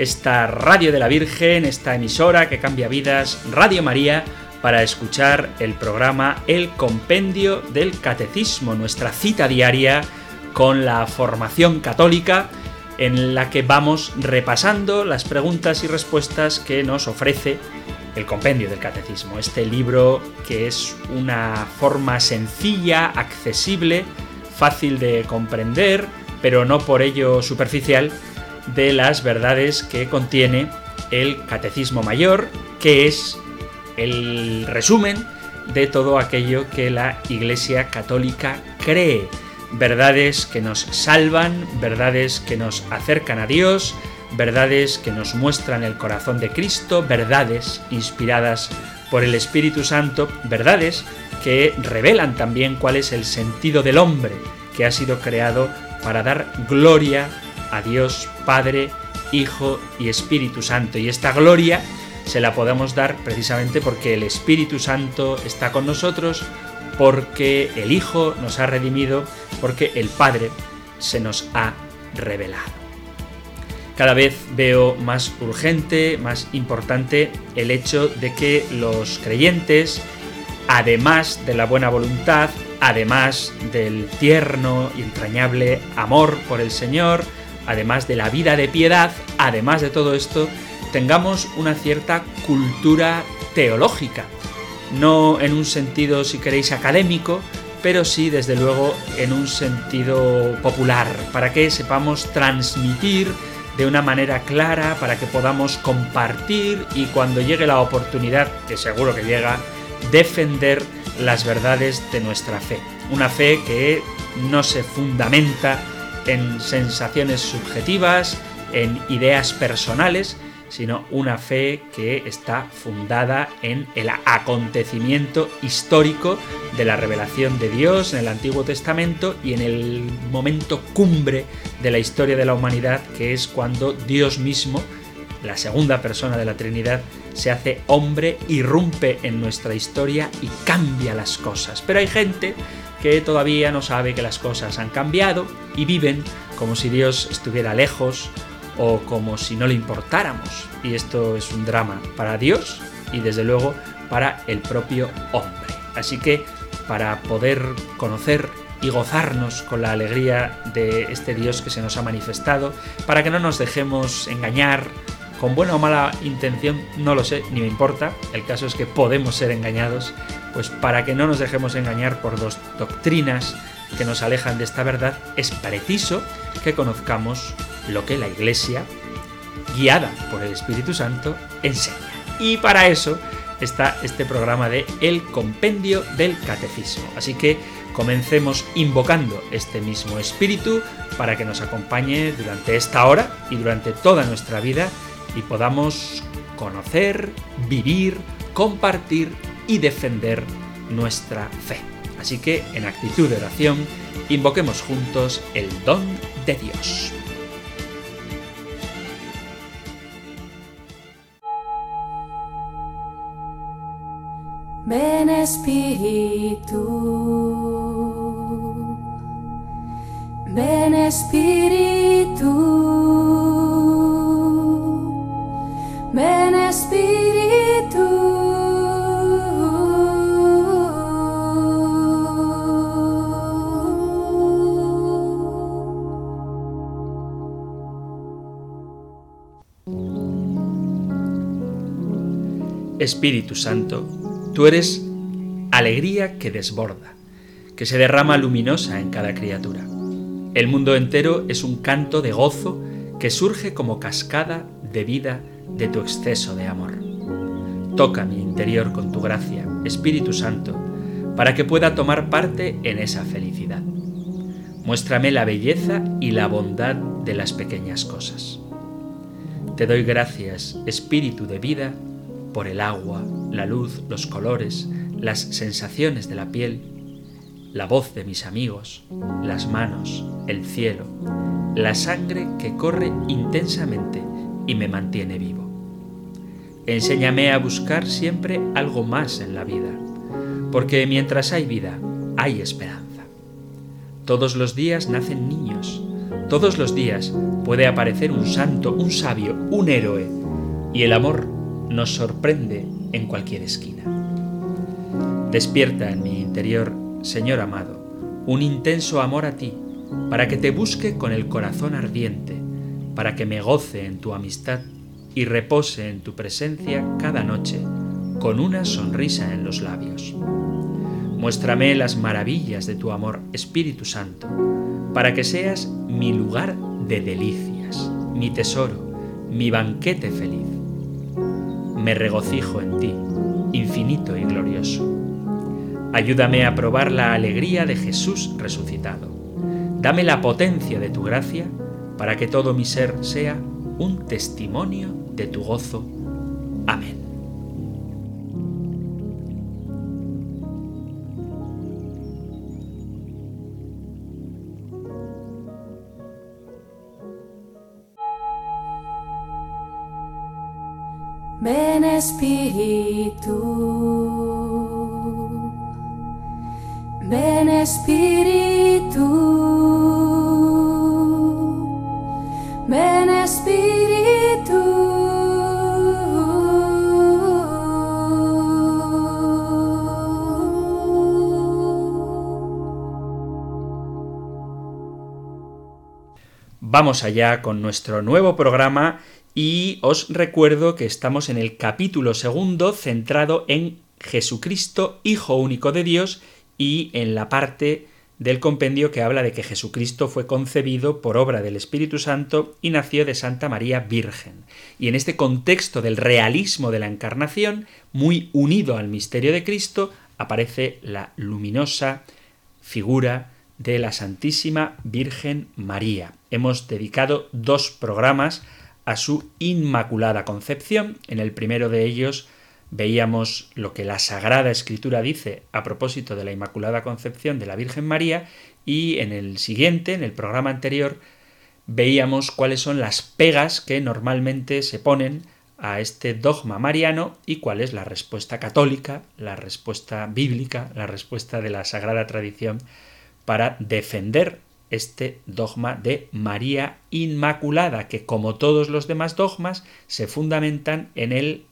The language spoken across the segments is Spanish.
esta Radio de la Virgen, esta emisora que cambia vidas, Radio María, para escuchar el programa El Compendio del Catecismo, nuestra cita diaria con la formación católica en la que vamos repasando las preguntas y respuestas que nos ofrece el Compendio del Catecismo, este libro que es una forma sencilla, accesible, fácil de comprender, pero no por ello superficial, de las verdades que contiene el Catecismo Mayor, que es el resumen de todo aquello que la Iglesia Católica cree. Verdades que nos salvan, verdades que nos acercan a Dios, verdades que nos muestran el corazón de Cristo, verdades inspiradas por el Espíritu Santo, verdades que revelan también cuál es el sentido del hombre que ha sido creado para dar gloria a Dios Padre, Hijo y Espíritu Santo. Y esta gloria se la podemos dar precisamente porque el Espíritu Santo está con nosotros, porque el Hijo nos ha redimido, porque el Padre se nos ha revelado. Cada vez veo más urgente, más importante el hecho de que los creyentes, además de la buena voluntad, además del tierno y entrañable amor por el Señor, además de la vida de piedad, además de todo esto, tengamos una cierta cultura teológica. No en un sentido, si queréis, académico, pero sí, desde luego, en un sentido popular, para que sepamos transmitir de una manera clara, para que podamos compartir y cuando llegue la oportunidad, que seguro que llega, defender las verdades de nuestra fe. Una fe que no se fundamenta en sensaciones subjetivas, en ideas personales, sino una fe que está fundada en el acontecimiento histórico de la revelación de Dios en el Antiguo Testamento y en el momento cumbre de la historia de la humanidad, que es cuando Dios mismo, la segunda persona de la Trinidad, se hace hombre, irrumpe en nuestra historia y cambia las cosas. Pero hay gente que todavía no sabe que las cosas han cambiado y viven como si Dios estuviera lejos o como si no le importáramos. Y esto es un drama para Dios y desde luego para el propio hombre. Así que para poder conocer y gozarnos con la alegría de este Dios que se nos ha manifestado, para que no nos dejemos engañar con buena o mala intención, no lo sé, ni me importa, el caso es que podemos ser engañados, pues para que no nos dejemos engañar por dos doctrinas que nos alejan de esta verdad, es preciso que conozcamos lo que la Iglesia, guiada por el Espíritu Santo, enseña. Y para eso está este programa de El Compendio del Catecismo. Así que comencemos invocando este mismo Espíritu para que nos acompañe durante esta hora y durante toda nuestra vida y podamos conocer, vivir, compartir y defender nuestra fe. Así que en actitud de oración, invoquemos juntos el don de Dios. Ven Espíritu, ven Espíritu, ven Espíritu. Espíritu Santo, Tú eres alegría que desborda, que se derrama luminosa en cada criatura. El mundo entero es un canto de gozo que surge como cascada de vida de tu exceso de amor. Toca mi interior con tu gracia, Espíritu Santo, para que pueda tomar parte en esa felicidad. Muéstrame la belleza y la bondad de las pequeñas cosas. Te doy gracias, Espíritu de vida, por el agua, la luz, los colores, las sensaciones de la piel, la voz de mis amigos, las manos, el cielo, la sangre que corre intensamente y me mantiene vivo. Enséñame a buscar siempre algo más en la vida, porque mientras hay vida, hay esperanza. Todos los días nacen niños, todos los días puede aparecer un santo, un sabio, un héroe, y el amor nos sorprende en cualquier esquina. Despierta en mi interior, Señor amado, un intenso amor a ti, para que te busque con el corazón ardiente, para que me goce en tu amistad y repose en tu presencia cada noche con una sonrisa en los labios. Muéstrame las maravillas de tu amor, Espíritu Santo, para que seas mi lugar de delicias, mi tesoro, mi banquete feliz. Me regocijo en ti, infinito y glorioso. Ayúdame a probar la alegría de Jesús resucitado. Dame la potencia de tu gracia para que todo mi ser sea un testimonio de tu gozo. Amén. Ven Espíritu, ven Espíritu, ven Espíritu. Vamos allá con nuestro nuevo programa y os recuerdo que estamos en el capítulo segundo centrado en Jesucristo, Hijo único de Dios, y en la parte del compendio que habla de que Jesucristo fue concebido por obra del Espíritu Santo y nació de Santa María Virgen. Y en este contexto del realismo de la encarnación, muy unido al misterio de Cristo, aparece la luminosa figura de la Santísima Virgen María. Hemos dedicado dos programas a su Inmaculada Concepción. En el primero de ellos veíamos lo que la Sagrada Escritura dice a propósito de la Inmaculada Concepción de la Virgen María y en el siguiente, en el programa anterior, veíamos cuáles son las pegas que normalmente se ponen a este dogma mariano y cuál es la respuesta católica, la respuesta bíblica, la respuesta de la Sagrada Tradición para defender este dogma de María Inmaculada, que como todos los demás dogmas se fundamentan en el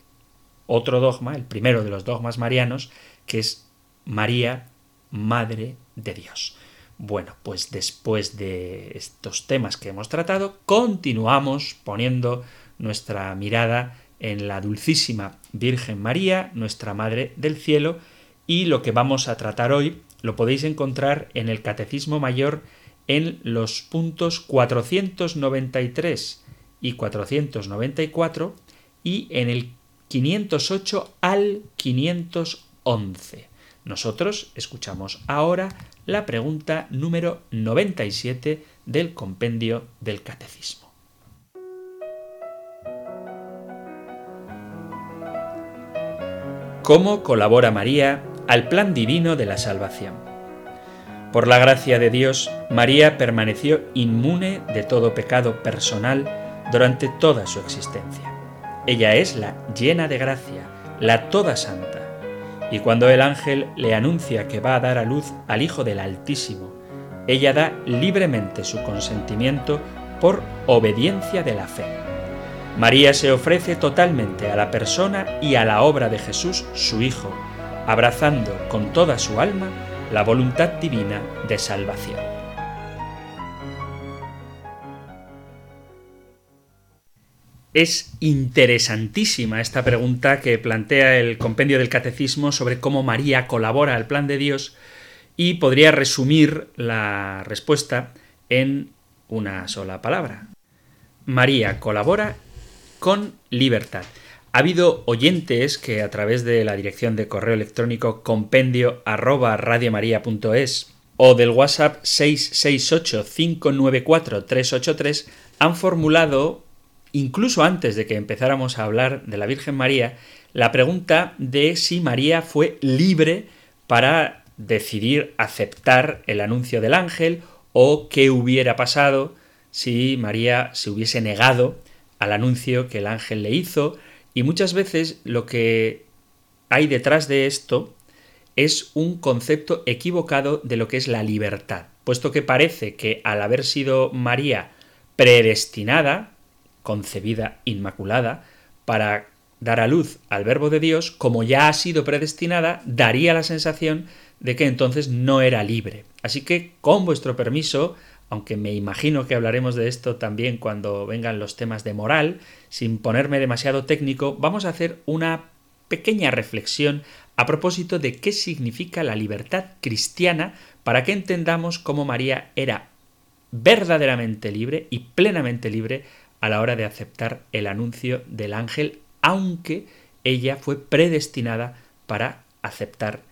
otro dogma, el primero de los dogmas marianos, que es María, Madre de Dios. Bueno, pues después de estos temas que hemos tratado, continuamos poniendo nuestra mirada en la dulcísima Virgen María, nuestra Madre del Cielo, y lo que vamos a tratar hoy lo podéis encontrar en el Catecismo Mayor en los puntos 493 y 494 y en el 508 al 511. Nosotros escuchamos ahora la pregunta número 97 del compendio del Catecismo. ¿Cómo colabora María al plan divino de la salvación? Por la gracia de Dios, María permaneció inmune de todo pecado personal durante toda su existencia. Ella es la llena de gracia, la toda santa. Y cuando el ángel le anuncia que va a dar a luz al Hijo del Altísimo, ella da libremente su consentimiento por obediencia de la fe. María se ofrece totalmente a la persona y a la obra de Jesús, su Hijo, abrazando con toda su alma la voluntad divina de salvación. Es interesantísima esta pregunta que plantea el compendio del Catecismo sobre cómo María colabora al plan de Dios y podría resumir la respuesta en una sola palabra. María colabora con libertad. Ha habido oyentes que a través de la dirección de correo electrónico compendio arroba radiomaria.es o del WhatsApp 668-594-383 han formulado incluso antes de que empezáramos a hablar de la Virgen María, la pregunta de si María fue libre para decidir aceptar el anuncio del ángel o qué hubiera pasado si María se hubiese negado al anuncio que el ángel le hizo y muchas veces lo que hay detrás de esto es un concepto equivocado de lo que es la libertad, puesto que parece que al haber sido María predestinada, concebida inmaculada, para dar a luz al verbo de Dios, como ya ha sido predestinada, daría la sensación de que entonces no era libre. Así que, con vuestro permiso, aunque me imagino que hablaremos de esto también cuando vengan los temas de moral, sin ponerme demasiado técnico, vamos a hacer una pequeña reflexión a propósito de qué significa la libertad cristiana para que entendamos cómo María era verdaderamente libre y plenamente libre a la hora de aceptar el anuncio del ángel, aunque ella fue predestinada para aceptar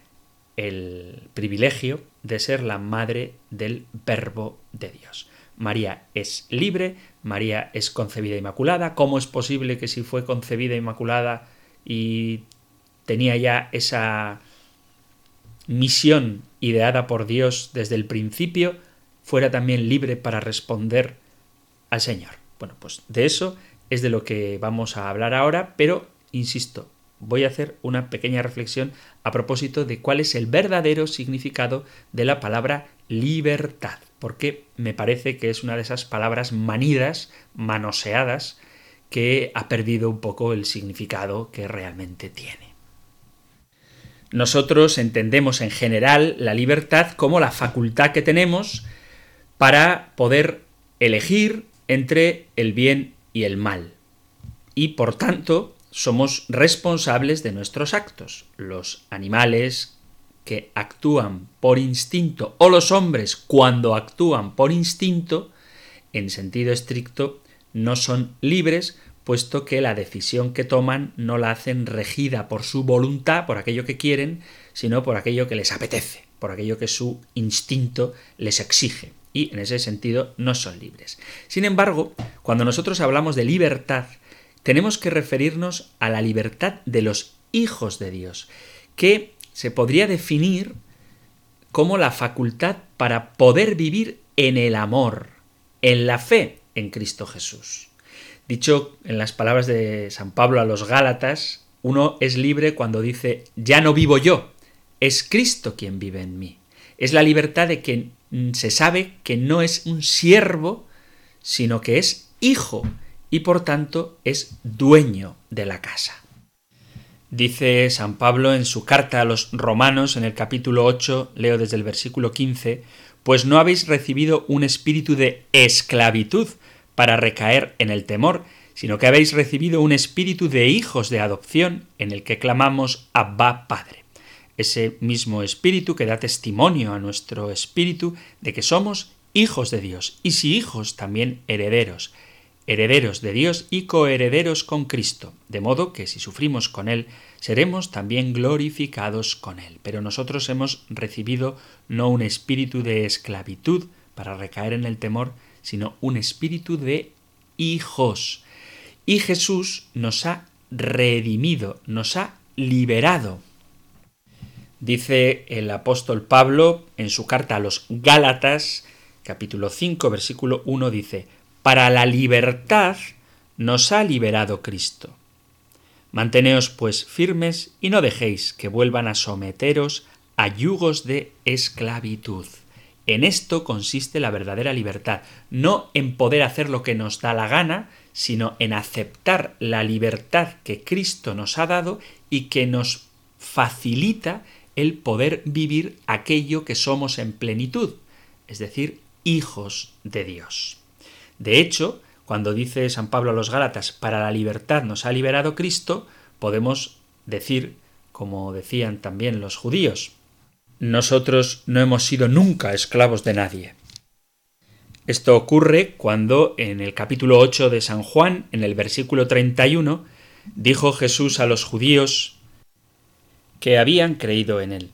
el privilegio de ser la madre del verbo de Dios. María es libre, María es concebida inmaculada. ¿Cómo es posible que si fue concebida inmaculada y tenía ya esa misión ideada por Dios desde el principio, fuera también libre para responder al Señor? Bueno, pues de eso es de lo que vamos a hablar ahora, pero, insisto, voy a hacer una pequeña reflexión a propósito de cuál es el verdadero significado de la palabra libertad, porque me parece que es una de esas palabras manidas, manoseadas, que ha perdido un poco el significado que realmente tiene. Nosotros entendemos en general la libertad como la facultad que tenemos para poder elegir entre el bien y el mal. Y por tanto, somos responsables de nuestros actos. Los animales que actúan por instinto o los hombres cuando actúan por instinto, en sentido estricto, no son libres, puesto que la decisión que toman no la hacen regida por su voluntad, por aquello que quieren, sino por aquello que les apetece, por aquello que su instinto les exige. Y en ese sentido no son libres. Sin embargo, cuando nosotros hablamos de libertad, tenemos que referirnos a la libertad de los hijos de Dios, que se podría definir como la facultad para poder vivir en el amor, en la fe en Cristo Jesús. Dicho en las palabras de San Pablo a los Gálatas, uno es libre cuando dice, ya no vivo yo, es Cristo quien vive en mí. Es la libertad de que se sabe que no es un siervo, sino que es hijo y por tanto es dueño de la casa. Dice San Pablo en su carta a los romanos en el capítulo 8, leo desde el versículo 15, pues no habéis recibido un espíritu de esclavitud para recaer en el temor, sino que habéis recibido un espíritu de hijos de adopción en el que clamamos Abba Padre. Ese mismo espíritu que da testimonio a nuestro espíritu de que somos hijos de Dios, y si hijos también herederos, herederos de Dios y coherederos con Cristo, de modo que si sufrimos con Él, seremos también glorificados con Él. Pero nosotros hemos recibido no un espíritu de esclavitud para recaer en el temor, sino un espíritu de hijos. Y Jesús nos ha redimido, nos ha liberado. Dice el apóstol Pablo en su carta a los Gálatas, capítulo 5, versículo 1, dice, para la libertad nos ha liberado Cristo. Manteneos pues firmes y no dejéis que vuelvan a someteros a yugos de esclavitud. En esto consiste la verdadera libertad, no en poder hacer lo que nos da la gana, sino en aceptar la libertad que Cristo nos ha dado y que nos facilita el poder vivir aquello que somos en plenitud, es decir, hijos de Dios. De hecho, cuando dice San Pablo a los Gálatas, para la libertad nos ha liberado Cristo, podemos decir, como decían también los judíos, nosotros no hemos sido nunca esclavos de nadie. Esto ocurre cuando en el capítulo 8 de San Juan, en el versículo 31, dijo Jesús a los judíos que habían creído en él.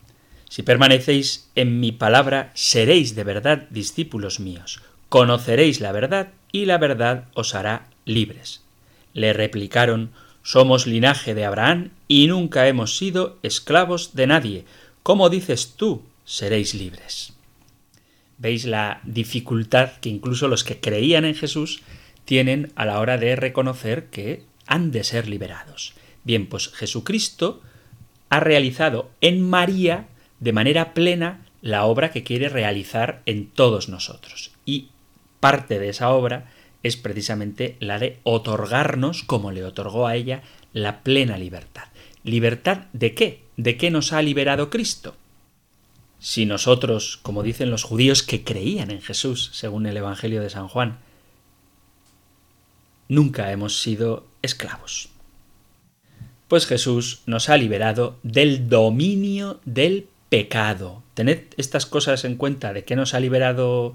Si permanecéis en mi palabra, seréis de verdad discípulos míos conoceréis la verdad y la verdad os hará libres. Le replicaron Somos linaje de Abraham y nunca hemos sido esclavos de nadie. ¿Cómo dices tú? Seréis libres. Veis la dificultad que incluso los que creían en Jesús tienen a la hora de reconocer que han de ser liberados. Bien, pues Jesucristo ha realizado en María de manera plena la obra que quiere realizar en todos nosotros. Parte de esa obra es precisamente la de otorgarnos, como le otorgó a ella, la plena libertad. ¿Libertad de qué? ¿De qué nos ha liberado Cristo? Si nosotros, como dicen los judíos que creían en Jesús, según el Evangelio de San Juan, nunca hemos sido esclavos. Pues Jesús nos ha liberado del dominio del pecado. Tened estas cosas en cuenta de que nos ha liberado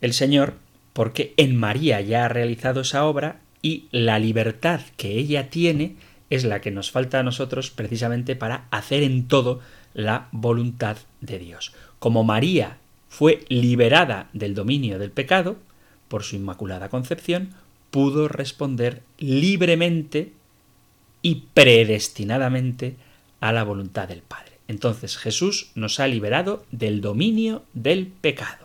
el Señor, porque en María ya ha realizado esa obra y la libertad que ella tiene es la que nos falta a nosotros precisamente para hacer en todo la voluntad de Dios. Como María fue liberada del dominio del pecado por su inmaculada concepción, pudo responder libremente y predestinadamente a la voluntad del Padre. Entonces Jesús nos ha liberado del dominio del pecado.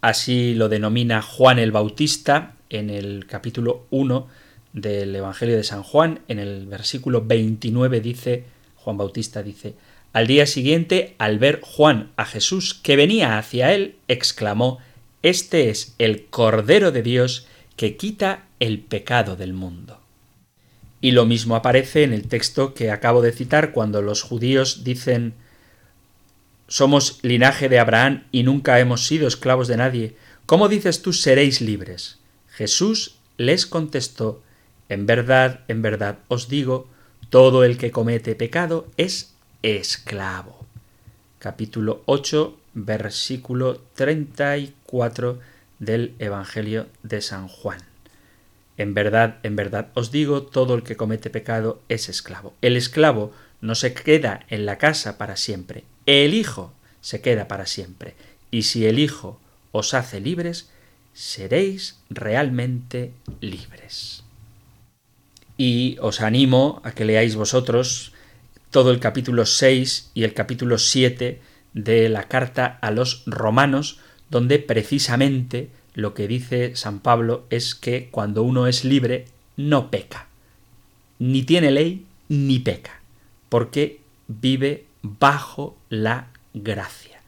Así lo denomina Juan el Bautista en el capítulo 1 del Evangelio de San Juan, en el versículo 29 dice, Juan Bautista dice, al día siguiente, al ver Juan a Jesús que venía hacia él, exclamó, Este es el Cordero de Dios que quita el pecado del mundo. Y lo mismo aparece en el texto que acabo de citar cuando los judíos dicen Somos linaje de Abraham y nunca hemos sido esclavos de nadie. ¿Cómo dices tú seréis libres? Jesús les contestó En verdad, en verdad os digo, todo el que comete pecado es esclavo. Capítulo 8, versículo 34 del Evangelio de San Juan. En verdad, en verdad os digo, todo el que comete pecado es esclavo. El esclavo no se queda en la casa para siempre, el Hijo se queda para siempre. Y si el Hijo os hace libres, seréis realmente libres. Y os animo a que leáis vosotros todo el capítulo 6 y el capítulo 7 de la carta a los romanos, donde precisamente lo que dice San Pablo es que cuando uno es libre no peca, ni tiene ley ni peca, porque vive bajo la gracia.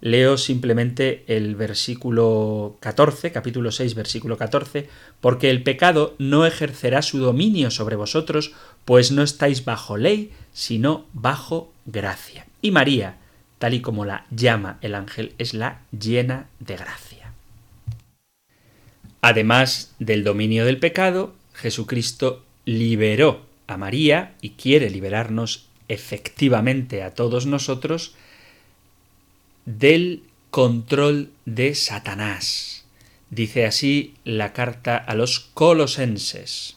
Leo simplemente el versículo 14, capítulo 6, versículo 14, porque el pecado no ejercerá su dominio sobre vosotros, pues no estáis bajo ley, sino bajo gracia. Y María, tal y como la llama el ángel, es la llena de gracia. Además del dominio del pecado, Jesucristo liberó a María y quiere liberarnos efectivamente a todos nosotros del control de Satanás. Dice así la carta a los colosenses.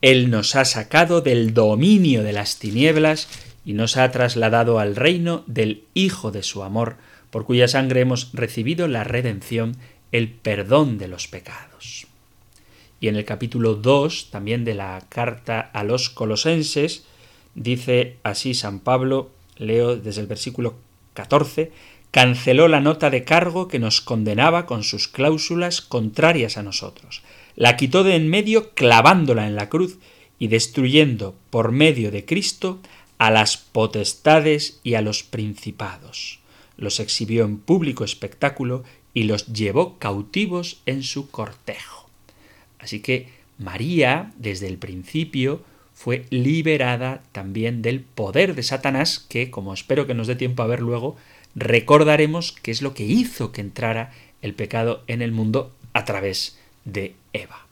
Él nos ha sacado del dominio de las tinieblas y nos ha trasladado al reino del Hijo de su amor, por cuya sangre hemos recibido la redención, el perdón de los pecados. Y en el capítulo 2 también de la carta a los colosenses, dice así San Pablo, leo desde el versículo 14, canceló la nota de cargo que nos condenaba con sus cláusulas contrarias a nosotros la quitó de en medio clavándola en la cruz y destruyendo por medio de Cristo a las potestades y a los principados. Los exhibió en público espectáculo y los llevó cautivos en su cortejo. Así que María, desde el principio, fue liberada también del poder de Satanás, que, como espero que nos dé tiempo a ver luego, recordaremos que es lo que hizo que entrara el pecado en el mundo a través de Eva.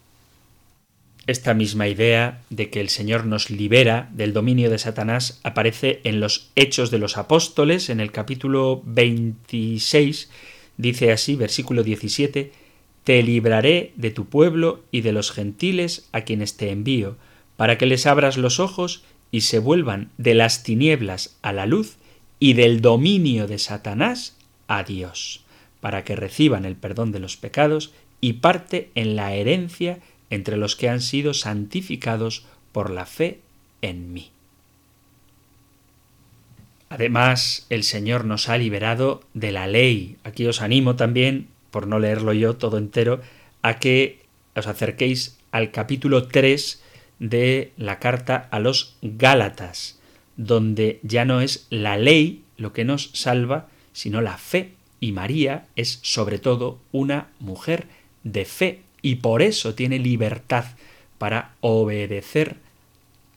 Esta misma idea de que el Señor nos libera del dominio de Satanás aparece en los Hechos de los Apóstoles, en el capítulo 26, dice así, versículo 17, Te libraré de tu pueblo y de los gentiles a quienes te envío, para que les abras los ojos y se vuelvan de las tinieblas a la luz y del dominio de Satanás a Dios, para que reciban el perdón de los pecados y parte en la herencia entre los que han sido santificados por la fe en mí. Además, el Señor nos ha liberado de la ley. Aquí os animo también, por no leerlo yo todo entero, a que os acerquéis al capítulo 3 de la carta a los Gálatas, donde ya no es la ley lo que nos salva, sino la fe. Y María es sobre todo una mujer de fe y por eso tiene libertad para obedecer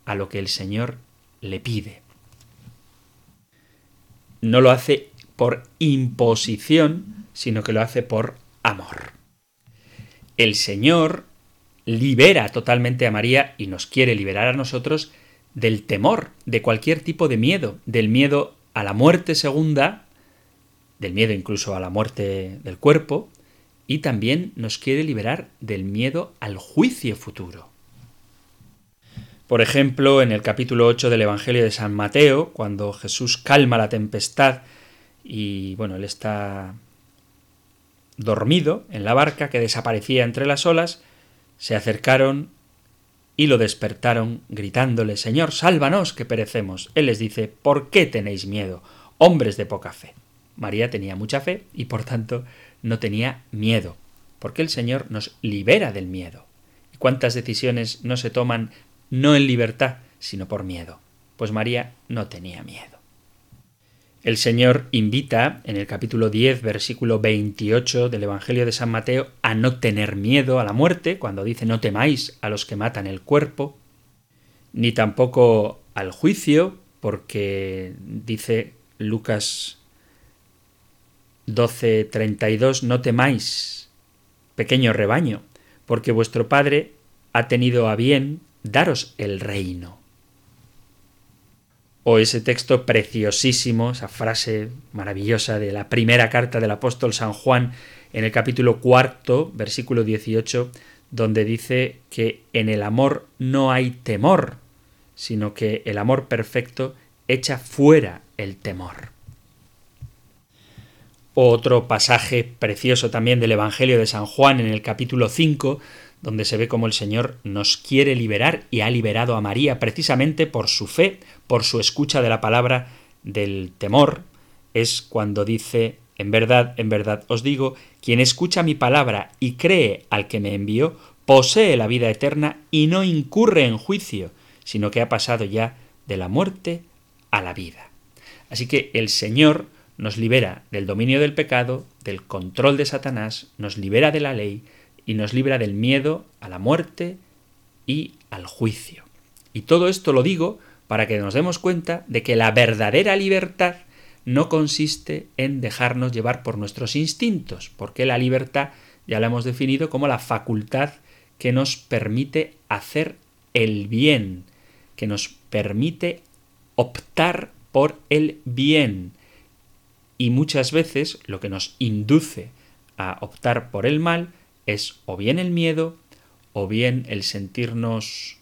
a lo que el Señor le pide. No lo hace por imposición, sino que lo hace por amor. El Señor libera totalmente a María y nos quiere liberar a nosotros del temor, de cualquier tipo de miedo, del miedo a la muerte segunda, del miedo incluso a la muerte del cuerpo, y también nos quiere liberar del miedo al juicio futuro. Por ejemplo, en el capítulo 8 del Evangelio de San Mateo, cuando Jesús calma la tempestad y bueno, él está dormido en la barca que desaparecía entre las olas, se acercaron y lo despertaron gritándole Señor, sálvanos, que perecemos. Él les dice ¿Por qué tenéis miedo, hombres de poca fe? María tenía mucha fe y por tanto no tenía miedo, porque el Señor nos libera del miedo. ¿Y cuántas decisiones no se toman no en libertad, sino por miedo? Pues María no tenía miedo. El Señor invita en el capítulo 10, versículo 28 del Evangelio de San Mateo a no tener miedo a la muerte, cuando dice no temáis a los que matan el cuerpo, ni tampoco al juicio, porque dice Lucas 12:32, no temáis, pequeño rebaño, porque vuestro Padre ha tenido a bien daros el reino. O ese texto preciosísimo, esa frase maravillosa de la primera carta del apóstol San Juan en el capítulo cuarto, versículo 18, donde dice que en el amor no hay temor, sino que el amor perfecto echa fuera el temor. Otro pasaje precioso también del Evangelio de San Juan en el capítulo 5, donde se ve cómo el Señor nos quiere liberar y ha liberado a María precisamente por su fe, por su escucha de la palabra del temor, es cuando dice, en verdad, en verdad os digo, quien escucha mi palabra y cree al que me envió, posee la vida eterna y no incurre en juicio, sino que ha pasado ya de la muerte a la vida. Así que el Señor nos libera del dominio del pecado, del control de Satanás, nos libera de la ley y nos libra del miedo a la muerte y al juicio. Y todo esto lo digo para que nos demos cuenta de que la verdadera libertad no consiste en dejarnos llevar por nuestros instintos, porque la libertad ya la hemos definido como la facultad que nos permite hacer el bien, que nos permite optar por el bien, y muchas veces lo que nos induce a optar por el mal es o bien el miedo o bien el sentirnos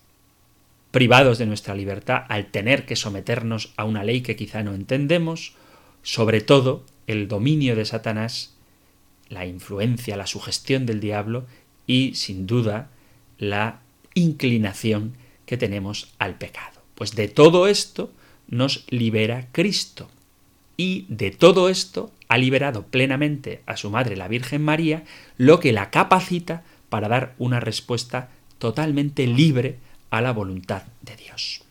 privados de nuestra libertad al tener que someternos a una ley que quizá no entendemos, sobre todo el dominio de Satanás, la influencia, la sugestión del diablo y, sin duda, la inclinación que tenemos al pecado. Pues de todo esto nos libera Cristo y de todo esto ha liberado plenamente a su madre la Virgen María, lo que la capacita para dar una respuesta totalmente libre a la voluntad de Dios.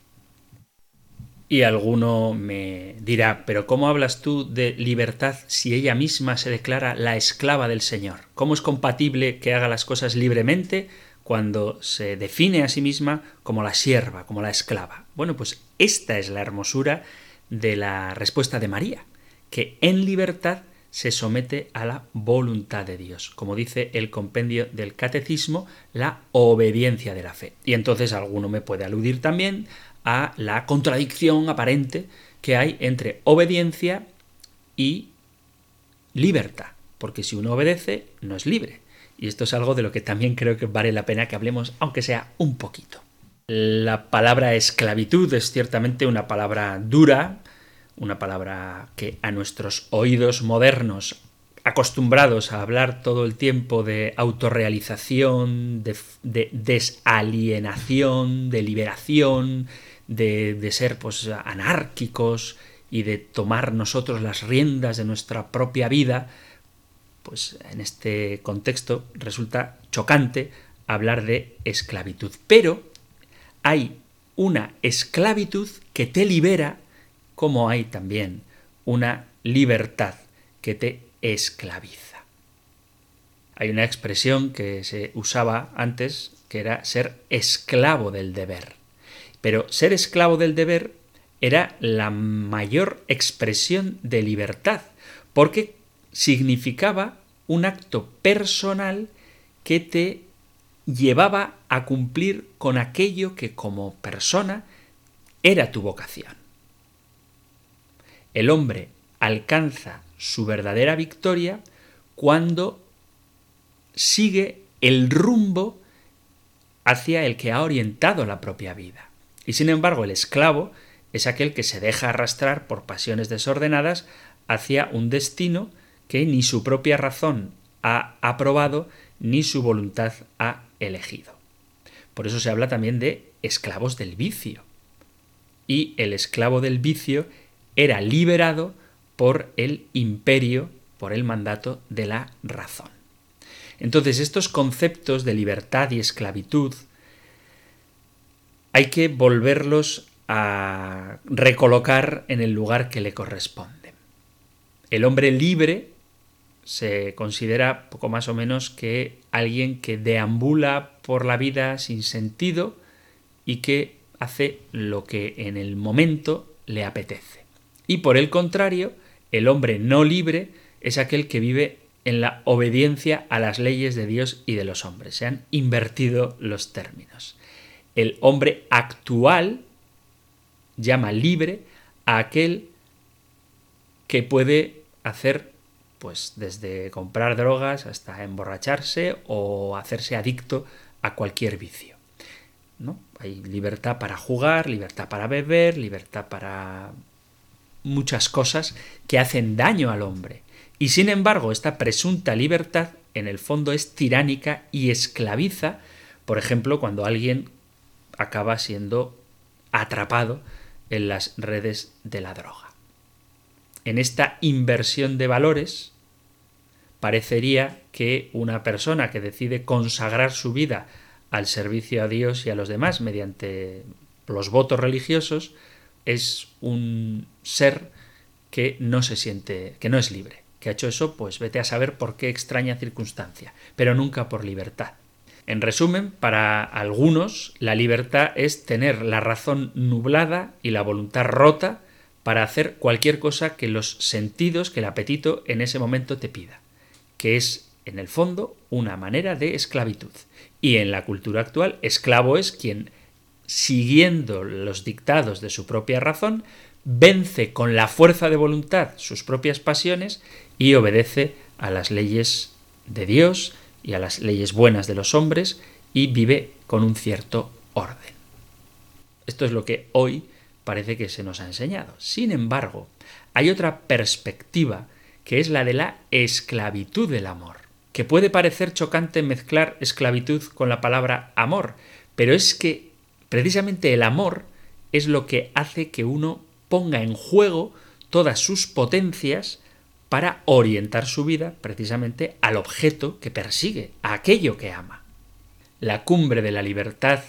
Y alguno me dirá, pero ¿cómo hablas tú de libertad si ella misma se declara la esclava del Señor? ¿Cómo es compatible que haga las cosas libremente cuando se define a sí misma como la sierva, como la esclava? Bueno, pues esta es la hermosura de la respuesta de María, que en libertad se somete a la voluntad de Dios, como dice el compendio del catecismo, la obediencia de la fe. Y entonces alguno me puede aludir también a la contradicción aparente que hay entre obediencia y libertad, porque si uno obedece no es libre. Y esto es algo de lo que también creo que vale la pena que hablemos, aunque sea un poquito. La palabra esclavitud es ciertamente una palabra dura, una palabra que a nuestros oídos modernos acostumbrados a hablar todo el tiempo de autorrealización, de, de desalienación, de liberación, de, de, ser pues anárquicos y de tomar nosotros las riendas de nuestra propia vida, pues en este contexto resulta chocante hablar de esclavitud. Pero hay una esclavitud que te libera, como hay también una libertad que te esclaviza. Hay una expresión que se usaba antes que era ser esclavo del deber. Pero ser esclavo del deber era la mayor expresión de libertad, porque significaba un acto personal que te llevaba a cumplir con aquello que como persona era tu vocación. El hombre alcanza su verdadera victoria cuando sigue el rumbo hacia el que ha orientado la propia vida. Y sin embargo, el esclavo es aquel que se deja arrastrar por pasiones desordenadas hacia un destino que ni su propia razón ha aprobado ni su voluntad ha elegido. Por eso se habla también de esclavos del vicio. Y el esclavo del vicio era liberado por el imperio, por el mandato de la razón. Entonces, estos conceptos de libertad y esclavitud hay que volverlos a recolocar en el lugar que le corresponde. El hombre libre se considera poco más o menos que alguien que deambula por la vida sin sentido y que hace lo que en el momento le apetece. Y por el contrario, el hombre no libre es aquel que vive en la obediencia a las leyes de Dios y de los hombres. Se han invertido los términos. El hombre actual llama libre a aquel que puede hacer pues desde comprar drogas hasta emborracharse o hacerse adicto a cualquier vicio. ¿no? Hay libertad para jugar, libertad para beber, libertad para muchas cosas que hacen daño al hombre. Y sin embargo, esta presunta libertad en el fondo es tiránica y esclaviza, por ejemplo, cuando alguien acaba siendo atrapado en las redes de la droga. En esta inversión de valores, parecería que una persona que decide consagrar su vida al servicio a Dios y a los demás mediante los votos religiosos, es un ser que no se siente, que no es libre. Que ha hecho eso, pues vete a saber por qué extraña circunstancia, pero nunca por libertad. En resumen, para algunos, la libertad es tener la razón nublada y la voluntad rota para hacer cualquier cosa que los sentidos, que el apetito en ese momento te pida, que es, en el fondo, una manera de esclavitud. Y en la cultura actual, esclavo es quien siguiendo los dictados de su propia razón, vence con la fuerza de voluntad sus propias pasiones y obedece a las leyes de Dios y a las leyes buenas de los hombres y vive con un cierto orden. Esto es lo que hoy parece que se nos ha enseñado. Sin embargo, hay otra perspectiva que es la de la esclavitud del amor, que puede parecer chocante mezclar esclavitud con la palabra amor, pero es que Precisamente el amor es lo que hace que uno ponga en juego todas sus potencias para orientar su vida precisamente al objeto que persigue, a aquello que ama. La cumbre de la libertad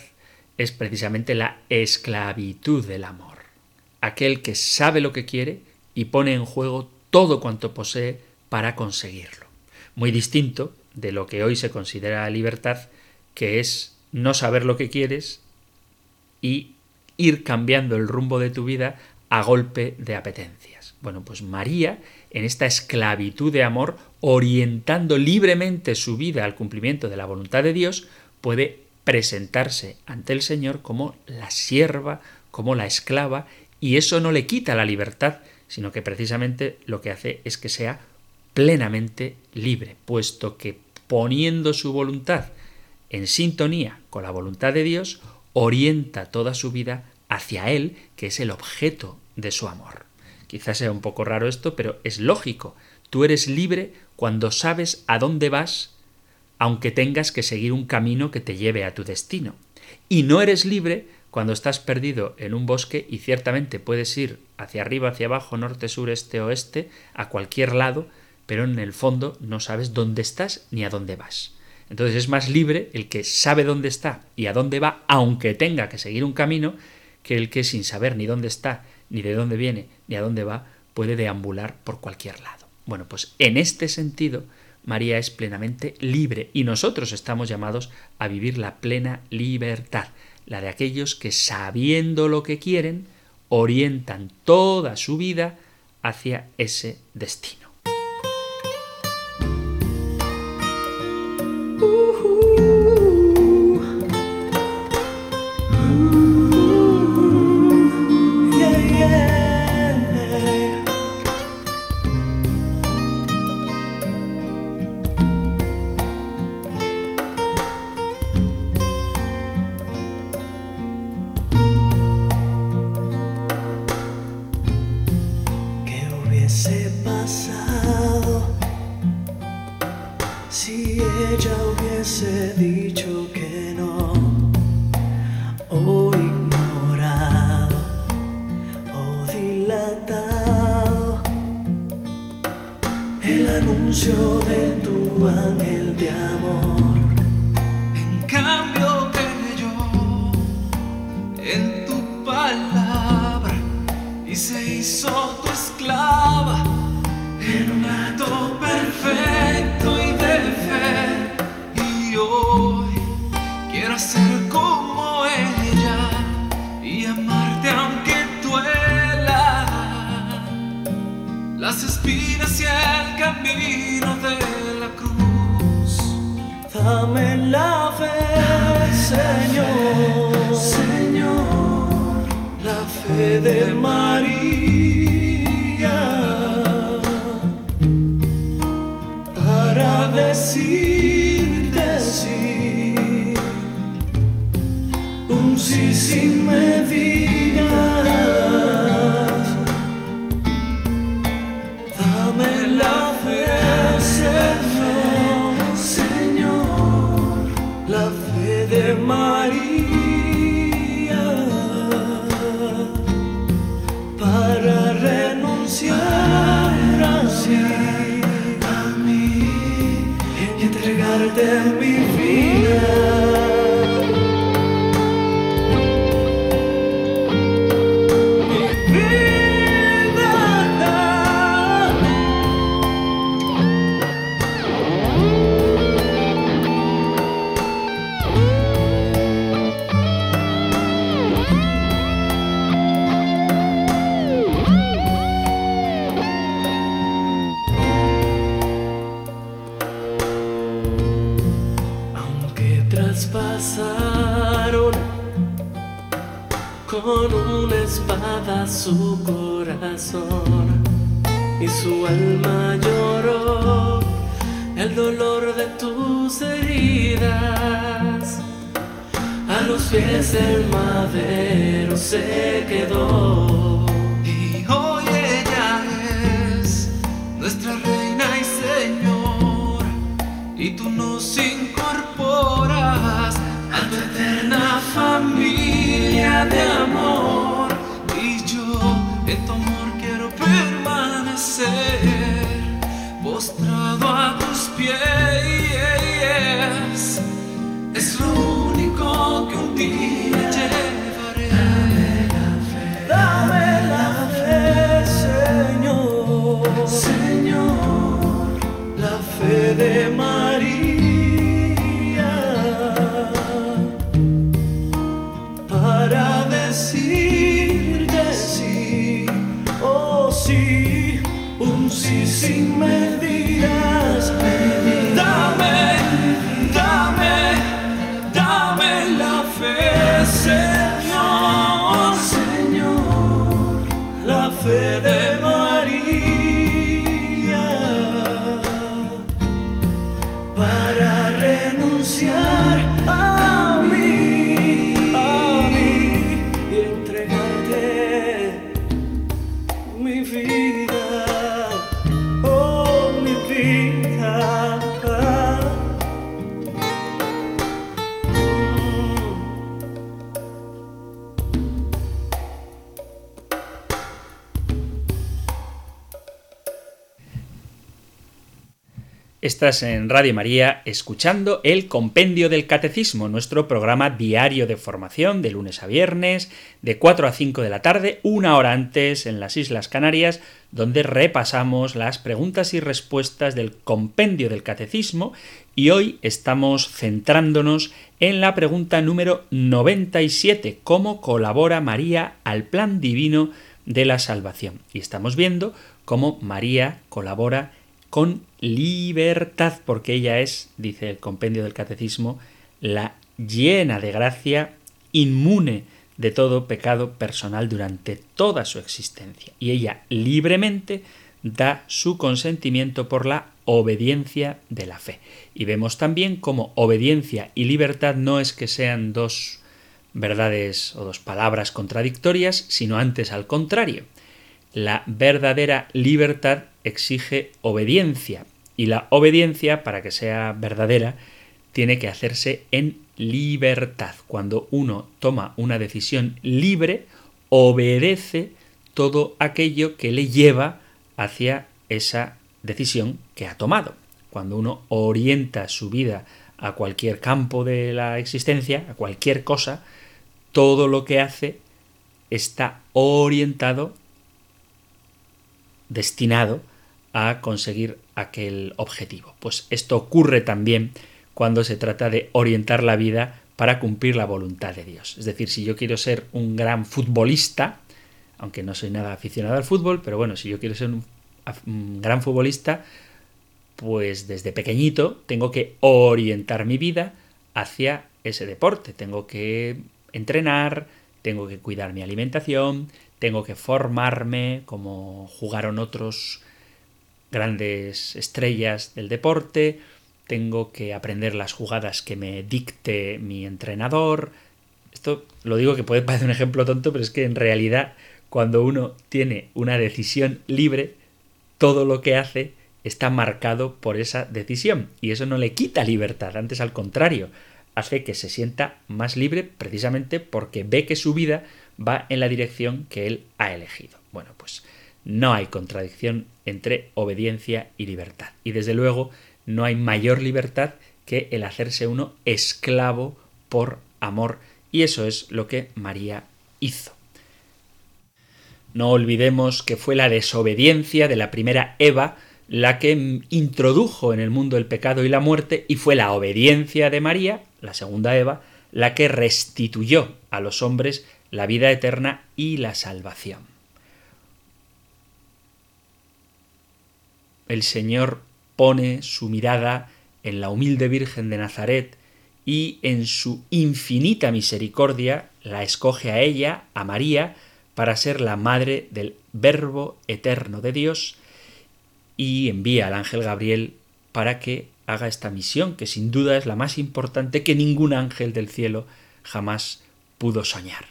es precisamente la esclavitud del amor, aquel que sabe lo que quiere y pone en juego todo cuanto posee para conseguirlo. Muy distinto de lo que hoy se considera libertad, que es no saber lo que quieres y ir cambiando el rumbo de tu vida a golpe de apetencias. Bueno, pues María, en esta esclavitud de amor, orientando libremente su vida al cumplimiento de la voluntad de Dios, puede presentarse ante el Señor como la sierva, como la esclava, y eso no le quita la libertad, sino que precisamente lo que hace es que sea plenamente libre, puesto que poniendo su voluntad en sintonía con la voluntad de Dios, orienta toda su vida hacia Él, que es el objeto de su amor. Quizás sea un poco raro esto, pero es lógico. Tú eres libre cuando sabes a dónde vas, aunque tengas que seguir un camino que te lleve a tu destino. Y no eres libre cuando estás perdido en un bosque y ciertamente puedes ir hacia arriba, hacia abajo, norte, sur, este, oeste, a cualquier lado, pero en el fondo no sabes dónde estás ni a dónde vas. Entonces es más libre el que sabe dónde está y a dónde va, aunque tenga que seguir un camino, que el que sin saber ni dónde está, ni de dónde viene, ni a dónde va, puede deambular por cualquier lado. Bueno, pues en este sentido, María es plenamente libre y nosotros estamos llamados a vivir la plena libertad, la de aquellos que sabiendo lo que quieren, orientan toda su vida hacia ese destino. se hizo tu esclava en un acto perfecto y de fe. Y hoy quiero ser como ella y amarte aunque duela las espinas y el camino de la cruz. Dame la fe, Señor. Madre de María, para decirte sí, un sí sin medida. su corazón y su alma lloró el dolor de tus heridas. A los pies del madero se quedó. Y hoy ella es nuestra reina y señor. Y tú nos incorporas a tu eterna familia de amor. Mi vida. Oh. Estás en Radio María escuchando el Compendio del Catecismo, nuestro programa diario de formación de lunes a viernes, de 4 a 5 de la tarde, una hora antes en las Islas Canarias, donde repasamos las preguntas y respuestas del Compendio del Catecismo y hoy estamos centrándonos en la pregunta número 97, ¿cómo colabora María al plan divino de la salvación? Y estamos viendo cómo María colabora con libertad, porque ella es, dice el compendio del catecismo, la llena de gracia, inmune de todo pecado personal durante toda su existencia. Y ella libremente da su consentimiento por la obediencia de la fe. Y vemos también cómo obediencia y libertad no es que sean dos verdades o dos palabras contradictorias, sino antes al contrario. La verdadera libertad exige obediencia y la obediencia, para que sea verdadera, tiene que hacerse en libertad. Cuando uno toma una decisión libre, obedece todo aquello que le lleva hacia esa decisión que ha tomado. Cuando uno orienta su vida a cualquier campo de la existencia, a cualquier cosa, todo lo que hace está orientado, destinado a conseguir aquel objetivo. Pues esto ocurre también cuando se trata de orientar la vida para cumplir la voluntad de Dios. Es decir, si yo quiero ser un gran futbolista, aunque no soy nada aficionado al fútbol, pero bueno, si yo quiero ser un, gran futbolista, pues desde pequeñito tengo que orientar mi vida hacia ese deporte. Tengo que entrenar, tengo que cuidar mi alimentación, tengo que formarme como jugaron otros grandes estrellas del deporte, tengo que aprender las jugadas que me dicte mi entrenador. Esto lo digo que puede parecer un ejemplo tonto, pero es que en realidad cuando uno tiene una decisión libre, todo lo que hace está marcado por esa decisión y eso no le quita libertad, antes al contrario, hace que se sienta más libre precisamente porque ve que su vida va en la dirección que él ha elegido. Bueno, pues no hay contradicción entre obediencia y libertad. Y desde luego no hay mayor libertad que el hacerse uno esclavo por amor. Y eso es lo que María hizo. No olvidemos que fue la desobediencia de la primera Eva la que introdujo en el mundo el pecado y la muerte, y fue la obediencia de María, la segunda Eva, la que restituyó a los hombres la vida eterna y la salvación. El Señor pone su mirada en la humilde Virgen de Nazaret y en su infinita misericordia la escoge a ella, a María, para ser la madre del Verbo eterno de Dios y envía al ángel Gabriel para que haga esta misión, que sin duda es la más importante que ningún ángel del cielo jamás pudo soñar.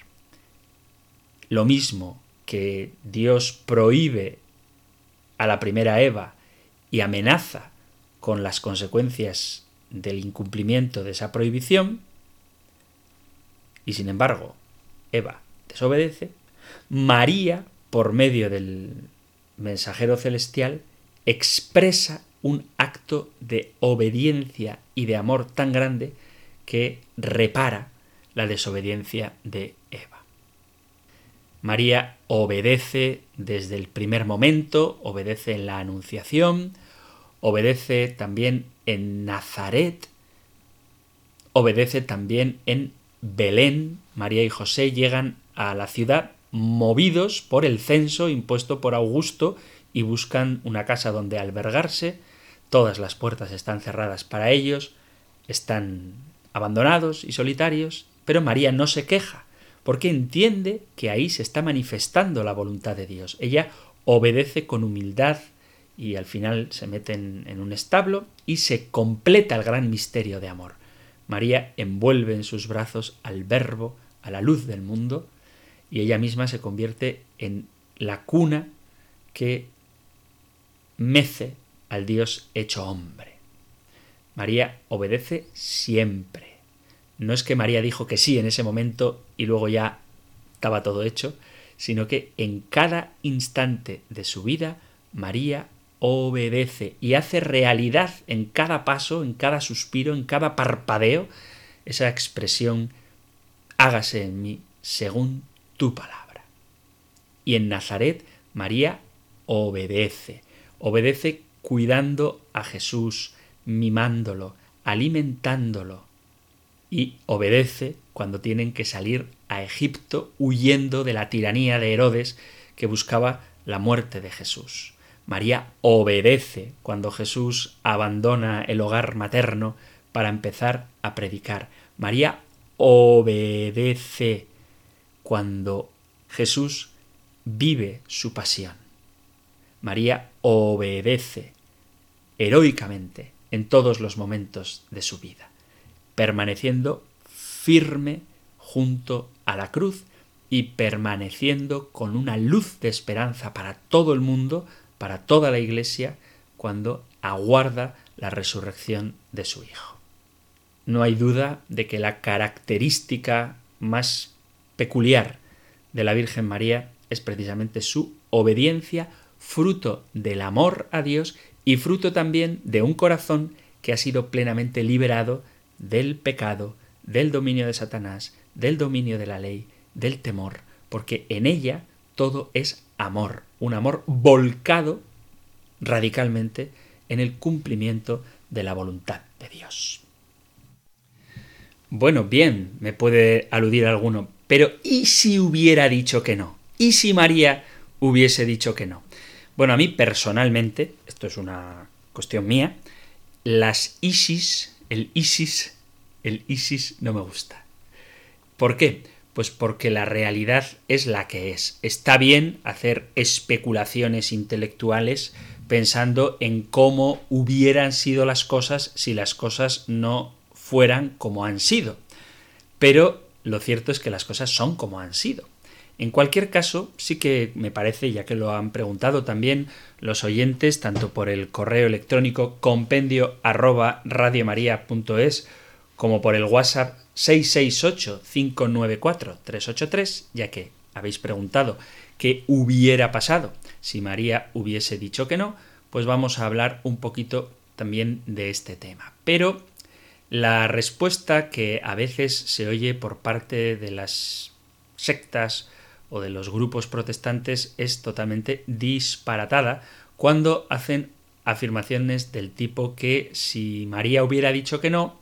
Lo mismo que Dios prohíbe a la primera Eva y amenaza con las consecuencias del incumplimiento de esa prohibición, y sin embargo Eva desobedece, María, por medio del mensajero celestial, expresa un acto de obediencia y de amor tan grande que repara la desobediencia de. María obedece desde el primer momento, obedece en la Anunciación, obedece también en Nazaret, obedece también en Belén. María y José llegan a la ciudad movidos por el censo impuesto por Augusto y buscan una casa donde albergarse. Todas las puertas están cerradas para ellos, están abandonados y solitarios, pero María no se queja porque entiende que ahí se está manifestando la voluntad de Dios. Ella obedece con humildad y al final se mete en, un establo y se completa el gran misterio de amor. María envuelve en sus brazos al Verbo, a la luz del mundo, y ella misma se convierte en la cuna que mece al Dios hecho hombre. María obedece siempre. No es que María dijo que sí en ese momento y luego ya estaba todo hecho, sino que en cada instante de su vida María obedece y hace realidad en cada paso, en cada suspiro, en cada parpadeo, esa expresión, hágase en mí según tu palabra. Y en Nazaret, María obedece, obedece cuidando a Jesús, mimándolo, alimentándolo, y obedece cuando tienen que salir a Egipto huyendo de la tiranía de Herodes que buscaba la muerte de Jesús. María obedece cuando Jesús abandona el hogar materno para empezar a predicar. María obedece cuando Jesús vive su pasión. María obedece heroicamente en todos los momentos de su vida, permaneciendo firme junto a la cruz y permaneciendo con una luz de esperanza para todo el mundo, para toda la Iglesia, cuando aguarda la resurrección de su Hijo. No hay duda de que la característica más peculiar de la Virgen María es precisamente su obediencia, fruto del amor a Dios y fruto también de un corazón que ha sido plenamente liberado del pecado, del dominio de Satanás, del dominio de la ley, del temor, porque en ella todo es amor, un amor volcado radicalmente en el cumplimiento de la voluntad de Dios. Bueno, bien, me puede aludir alguno, pero ¿y si hubiera dicho que no? ¿Y si María hubiese dicho que no? Bueno, a mí personalmente, esto es una cuestión mía, las ISIS, el ISIS, el ISIS no me gusta. ¿Por qué? Pues porque la realidad es la que es. Está bien hacer especulaciones intelectuales pensando en cómo hubieran sido las cosas si las cosas no fueran como han sido. Pero lo cierto es que las cosas son como han sido. En cualquier caso, sí que me parece, ya que lo han preguntado también los oyentes, tanto por el correo electrónico compendio como por el WhatsApp 668-594-383, ya que habéis preguntado qué hubiera pasado si María hubiese dicho que no, pues vamos a hablar un poquito también de este tema. Pero la respuesta que a veces se oye por parte de las sectas o de los grupos protestantes es totalmente disparatada cuando hacen afirmaciones del tipo que si María hubiera dicho que no,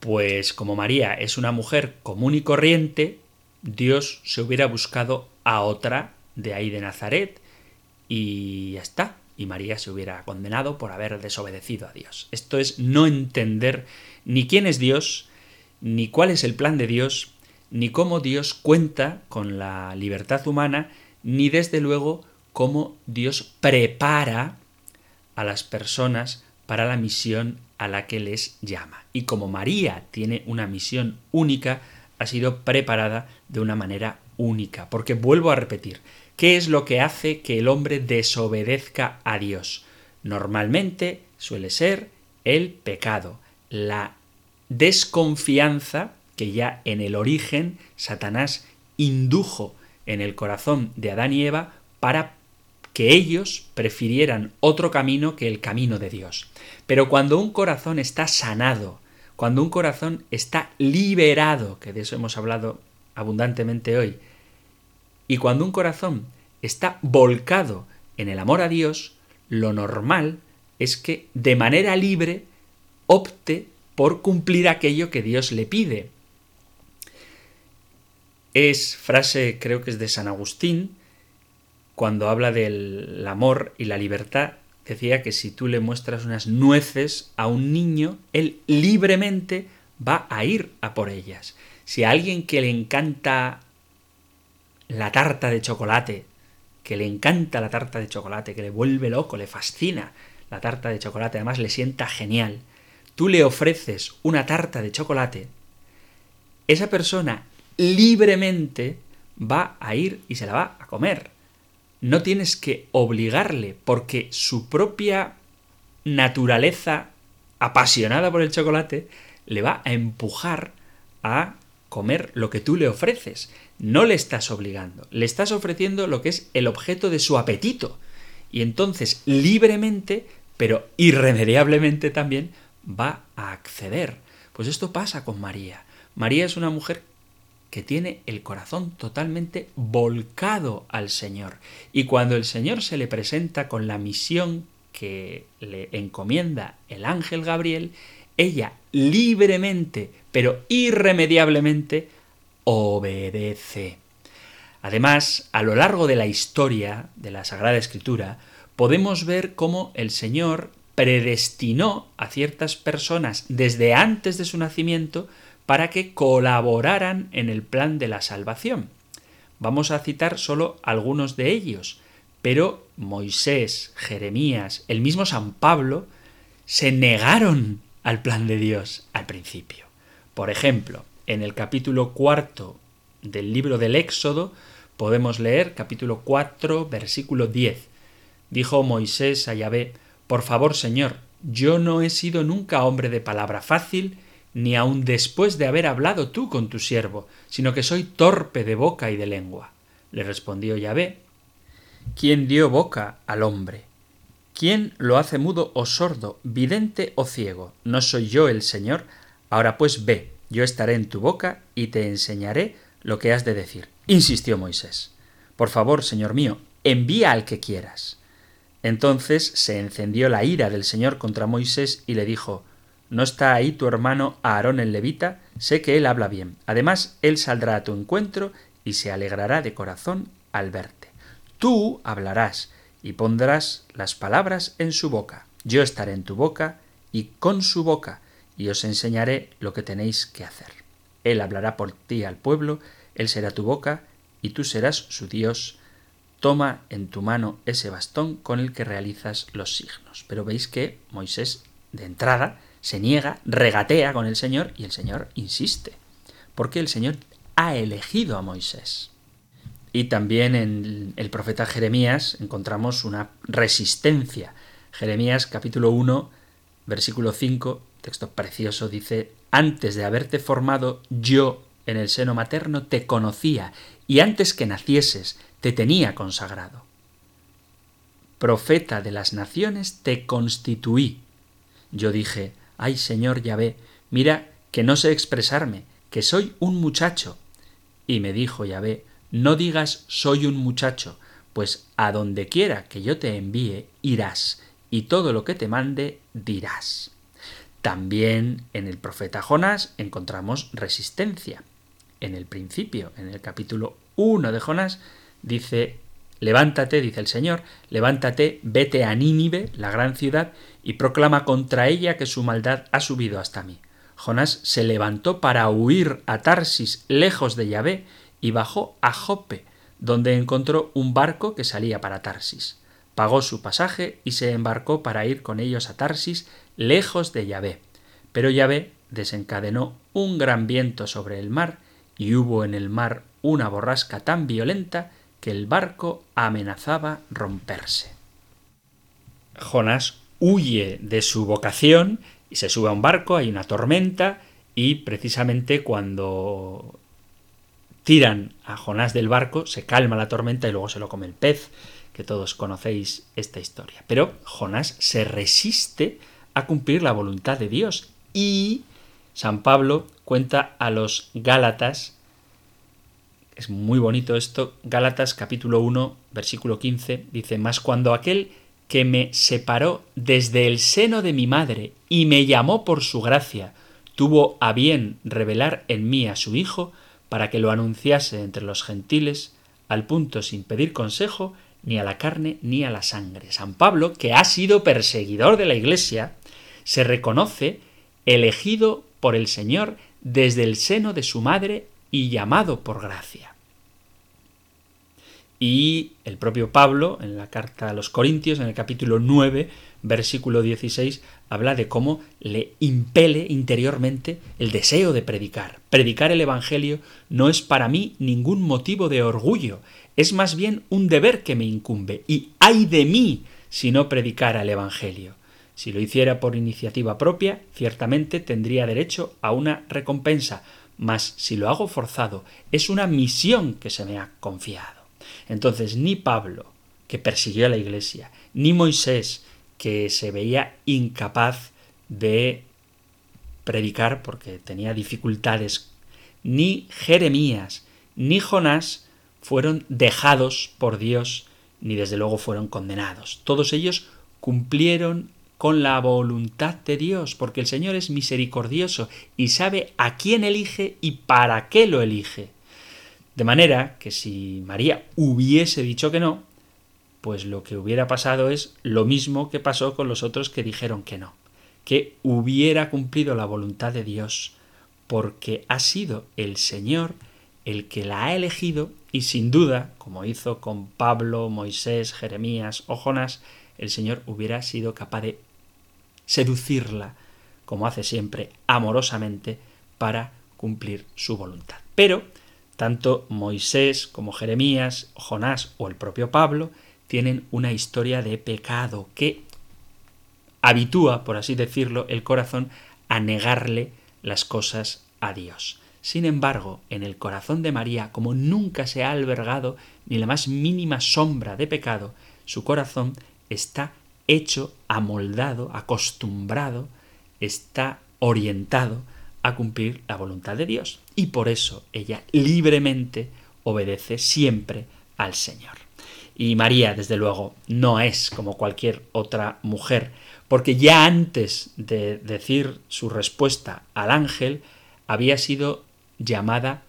pues como María es una mujer común y corriente, Dios se hubiera buscado a otra de ahí de Nazaret y ya está. Y María se hubiera condenado por haber desobedecido a Dios. Esto es no entender ni quién es Dios, ni cuál es el plan de Dios, ni cómo Dios cuenta con la libertad humana, ni desde luego cómo Dios prepara a las personas para la misión a la que les llama. Y como María tiene una misión única, ha sido preparada de una manera única. Porque vuelvo a repetir, ¿qué es lo que hace que el hombre desobedezca a Dios? Normalmente suele ser el pecado, la desconfianza que ya en el origen Satanás indujo en el corazón de Adán y Eva para que ellos prefirieran otro camino que el camino de Dios. Pero cuando un corazón está sanado, cuando un corazón está liberado, que de eso hemos hablado abundantemente hoy, y cuando un corazón está volcado en el amor a Dios, lo normal es que de manera libre opte por cumplir aquello que Dios le pide. Es frase, creo que es de San Agustín, cuando habla del amor y la libertad, decía que si tú le muestras unas nueces a un niño, él libremente va a ir a por ellas. Si a alguien que le encanta la tarta de chocolate, que le encanta la tarta de chocolate, que le vuelve loco, le fascina la tarta de chocolate, además le sienta genial, tú le ofreces una tarta de chocolate, esa persona libremente va a ir y se la va a comer. No tienes que obligarle porque su propia naturaleza apasionada por el chocolate le va a empujar a comer lo que tú le ofreces. No le estás obligando, le estás ofreciendo lo que es el objeto de su apetito. y entonces libremente, pero irremediablemente también, va a acceder. Pues esto pasa con María. María es una mujer que tiene el corazón totalmente volcado al Señor. Y cuando el Señor se le presenta con la misión que le encomienda el ángel Gabriel, ella libremente, pero irremediablemente, obedece. Además, a lo largo de la historia de la Sagrada Escritura, podemos ver cómo el Señor predestinó a ciertas personas desde antes de su nacimiento para que colaboraran en el plan de la salvación. Vamos a citar solo algunos de ellos, pero Moisés, Jeremías, el mismo San Pablo, se negaron al plan de Dios al principio. Por ejemplo, en el capítulo cuarto del libro del Éxodo podemos leer capítulo 4 versículo 10. Dijo Moisés a Yahvé, Por favor, Señor, yo no he sido nunca hombre de palabra fácil, ni aun después de haber hablado tú con tu siervo, sino que soy torpe de boca y de lengua. Le respondió Yahvé, ¿quién dio boca al hombre? ¿Quién lo hace mudo o sordo, vidente o ciego? ¿No soy yo el Señor? Ahora pues ve, yo estaré en tu boca y te enseñaré lo que has de decir. Insistió Moisés. Por favor, Señor mío, envía al que quieras. Entonces se encendió la ira del Señor contra Moisés y le dijo ¿No está ahí tu hermano Aarón el levita? Sé que él habla bien. Además, él saldrá a tu encuentro y se alegrará de corazón al verte. Tú hablarás y pondrás las palabras en su boca. Yo estaré en tu boca y con su boca, y os enseñaré lo que tenéis que hacer. Él hablará por ti al pueblo, él será tu boca, y tú serás su Dios. Toma en tu mano ese bastón con el que realizas los signos. Pero veis que Moisés, de entrada, se niega, regatea con el Señor y el Señor insiste, porque el Señor ha elegido a Moisés. Y también en el profeta Jeremías encontramos una resistencia. Jeremías capítulo 1, versículo 5, texto precioso, dice, antes de haberte formado yo en el seno materno te conocía y antes que nacieses te tenía consagrado. Profeta de las naciones te constituí. Yo dije, Ay Señor Yahvé, mira que no sé expresarme, que soy un muchacho. Y me dijo Yahvé, no digas soy un muchacho, pues a donde quiera que yo te envíe, irás, y todo lo que te mande dirás. También en el profeta Jonás encontramos resistencia. En el principio, en el capítulo 1 de Jonás, dice Levántate, dice el Señor, levántate, vete a Nínive, la gran ciudad, y proclama contra ella que su maldad ha subido hasta mí. Jonás se levantó para huir a Tarsis, lejos de Yahvé, y bajó a Jope, donde encontró un barco que salía para Tarsis. Pagó su pasaje y se embarcó para ir con ellos a Tarsis, lejos de Yahvé. Pero Yahvé desencadenó un gran viento sobre el mar, y hubo en el mar una borrasca tan violenta que el barco amenazaba romperse. Jonás huye de su vocación y se sube a un barco, hay una tormenta y precisamente cuando tiran a Jonás del barco se calma la tormenta y luego se lo come el pez, que todos conocéis esta historia. Pero Jonás se resiste a cumplir la voluntad de Dios y San Pablo cuenta a los Gálatas es muy bonito esto. Gálatas capítulo 1, versículo 15 dice, Mas cuando aquel que me separó desde el seno de mi madre y me llamó por su gracia, tuvo a bien revelar en mí a su Hijo, para que lo anunciase entre los gentiles, al punto sin pedir consejo ni a la carne ni a la sangre. San Pablo, que ha sido perseguidor de la Iglesia, se reconoce elegido por el Señor desde el seno de su madre y llamado por gracia. Y el propio Pablo, en la carta a los Corintios, en el capítulo 9, versículo 16, habla de cómo le impele interiormente el deseo de predicar. Predicar el Evangelio no es para mí ningún motivo de orgullo, es más bien un deber que me incumbe. Y ay de mí si no predicara el Evangelio. Si lo hiciera por iniciativa propia, ciertamente tendría derecho a una recompensa, mas si lo hago forzado, es una misión que se me ha confiado. Entonces, ni Pablo, que persiguió a la Iglesia, ni Moisés, que se veía incapaz de predicar porque tenía dificultades, ni Jeremías, ni Jonás fueron dejados por Dios, ni desde luego fueron condenados. Todos ellos cumplieron con la voluntad de Dios, porque el Señor es misericordioso y sabe a quién elige y para qué lo elige. De manera que si María hubiese dicho que no, pues lo que hubiera pasado es lo mismo que pasó con los otros que dijeron que no, que hubiera cumplido la voluntad de Dios, porque ha sido el Señor el que la ha elegido y sin duda, como hizo con Pablo, Moisés, Jeremías o Jonás, el Señor hubiera sido capaz de seducirla, como hace siempre, amorosamente, para cumplir su voluntad. Pero tanto Moisés como Jeremías, Jonás o el propio Pablo tienen una historia de pecado que habitúa, por así decirlo, el corazón a negarle las cosas a Dios. Sin embargo, en el corazón de María, como nunca se ha albergado ni la más mínima sombra de pecado, su corazón está hecho, amoldado, acostumbrado, está orientado a cumplir la voluntad de Dios. Y por eso ella libremente obedece siempre al Señor. Y María, desde luego, no es como cualquier otra mujer, porque ya antes de decir su respuesta al ángel, había sido llamada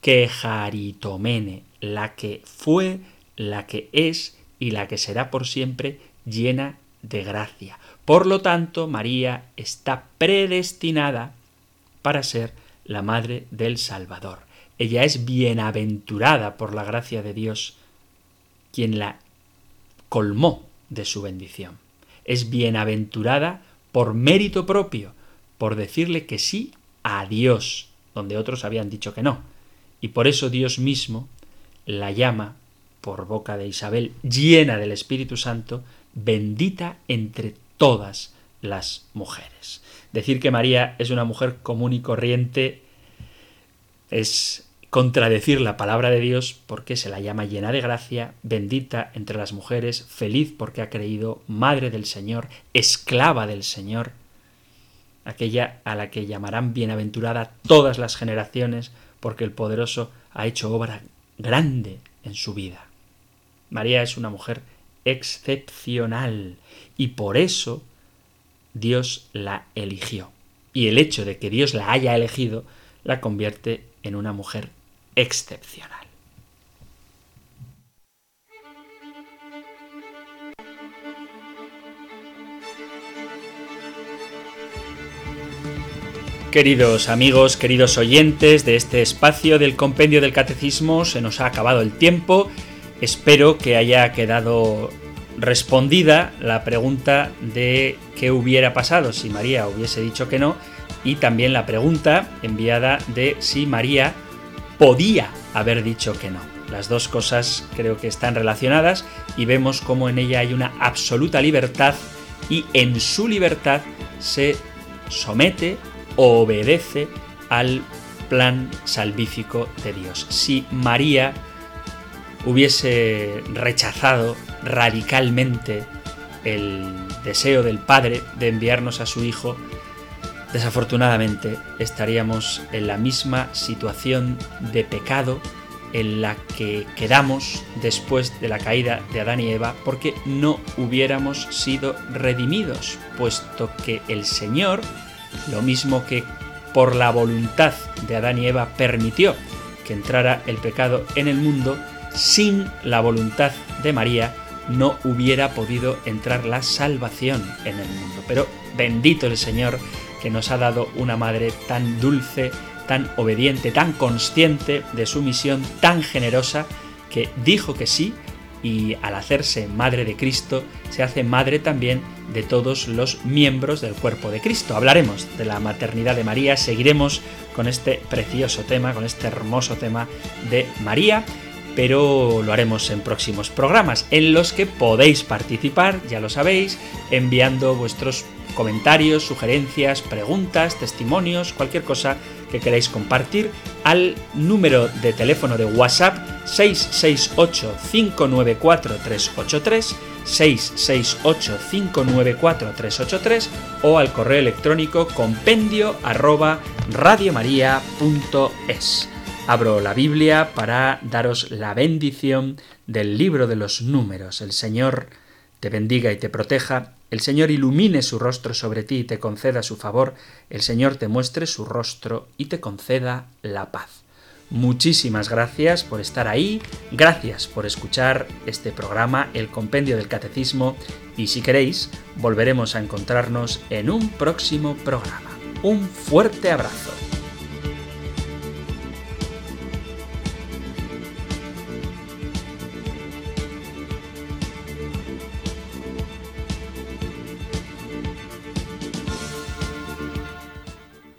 Quejaritomene, la que fue, la que es y la que será por siempre llena de gracia. Por lo tanto, María está predestinada para ser la madre del Salvador. Ella es bienaventurada por la gracia de Dios, quien la colmó de su bendición. Es bienaventurada por mérito propio, por decirle que sí a Dios, donde otros habían dicho que no. Y por eso Dios mismo la llama, por boca de Isabel, llena del Espíritu Santo, bendita entre todas las mujeres. Decir que María es una mujer común y corriente es contradecir la palabra de Dios porque se la llama llena de gracia, bendita entre las mujeres, feliz porque ha creído, madre del Señor, esclava del Señor, aquella a la que llamarán bienaventurada todas las generaciones porque el poderoso ha hecho obra grande en su vida. María es una mujer excepcional y por eso Dios la eligió. Y el hecho de que Dios la haya elegido la convierte en una mujer excepcional. Queridos amigos, queridos oyentes de este espacio del compendio del catecismo, se nos ha acabado el tiempo. Espero que haya quedado respondida la pregunta de qué hubiera pasado si María hubiese dicho que no y también la pregunta enviada de si María podía haber dicho que no. Las dos cosas creo que están relacionadas y vemos cómo en ella hay una absoluta libertad y en su libertad se somete o obedece al plan salvífico de Dios. Si María hubiese rechazado radicalmente el deseo del Padre de enviarnos a su Hijo, desafortunadamente estaríamos en la misma situación de pecado en la que quedamos después de la caída de Adán y Eva porque no hubiéramos sido redimidos, puesto que el Señor, lo mismo que por la voluntad de Adán y Eva permitió que entrara el pecado en el mundo, sin la voluntad de María no hubiera podido entrar la salvación en el mundo. Pero bendito el Señor que nos ha dado una madre tan dulce, tan obediente, tan consciente de su misión, tan generosa, que dijo que sí y al hacerse madre de Cristo se hace madre también de todos los miembros del cuerpo de Cristo. Hablaremos de la maternidad de María, seguiremos con este precioso tema, con este hermoso tema de María pero lo haremos en próximos programas en los que podéis participar, ya lo sabéis, enviando vuestros comentarios, sugerencias, preguntas, testimonios, cualquier cosa que queráis compartir al número de teléfono de WhatsApp 668 594 383 668-594-383 o al correo electrónico compendio arroba radiomaria.es. Abro la Biblia para daros la bendición del libro de los números. El Señor te bendiga y te proteja, el Señor ilumine su rostro sobre ti y te conceda su favor, el Señor te muestre su rostro y te conceda la paz. Muchísimas gracias por estar ahí, gracias por escuchar este programa, el Compendio del Catecismo, y si queréis, volveremos a encontrarnos en un próximo programa. Un fuerte abrazo.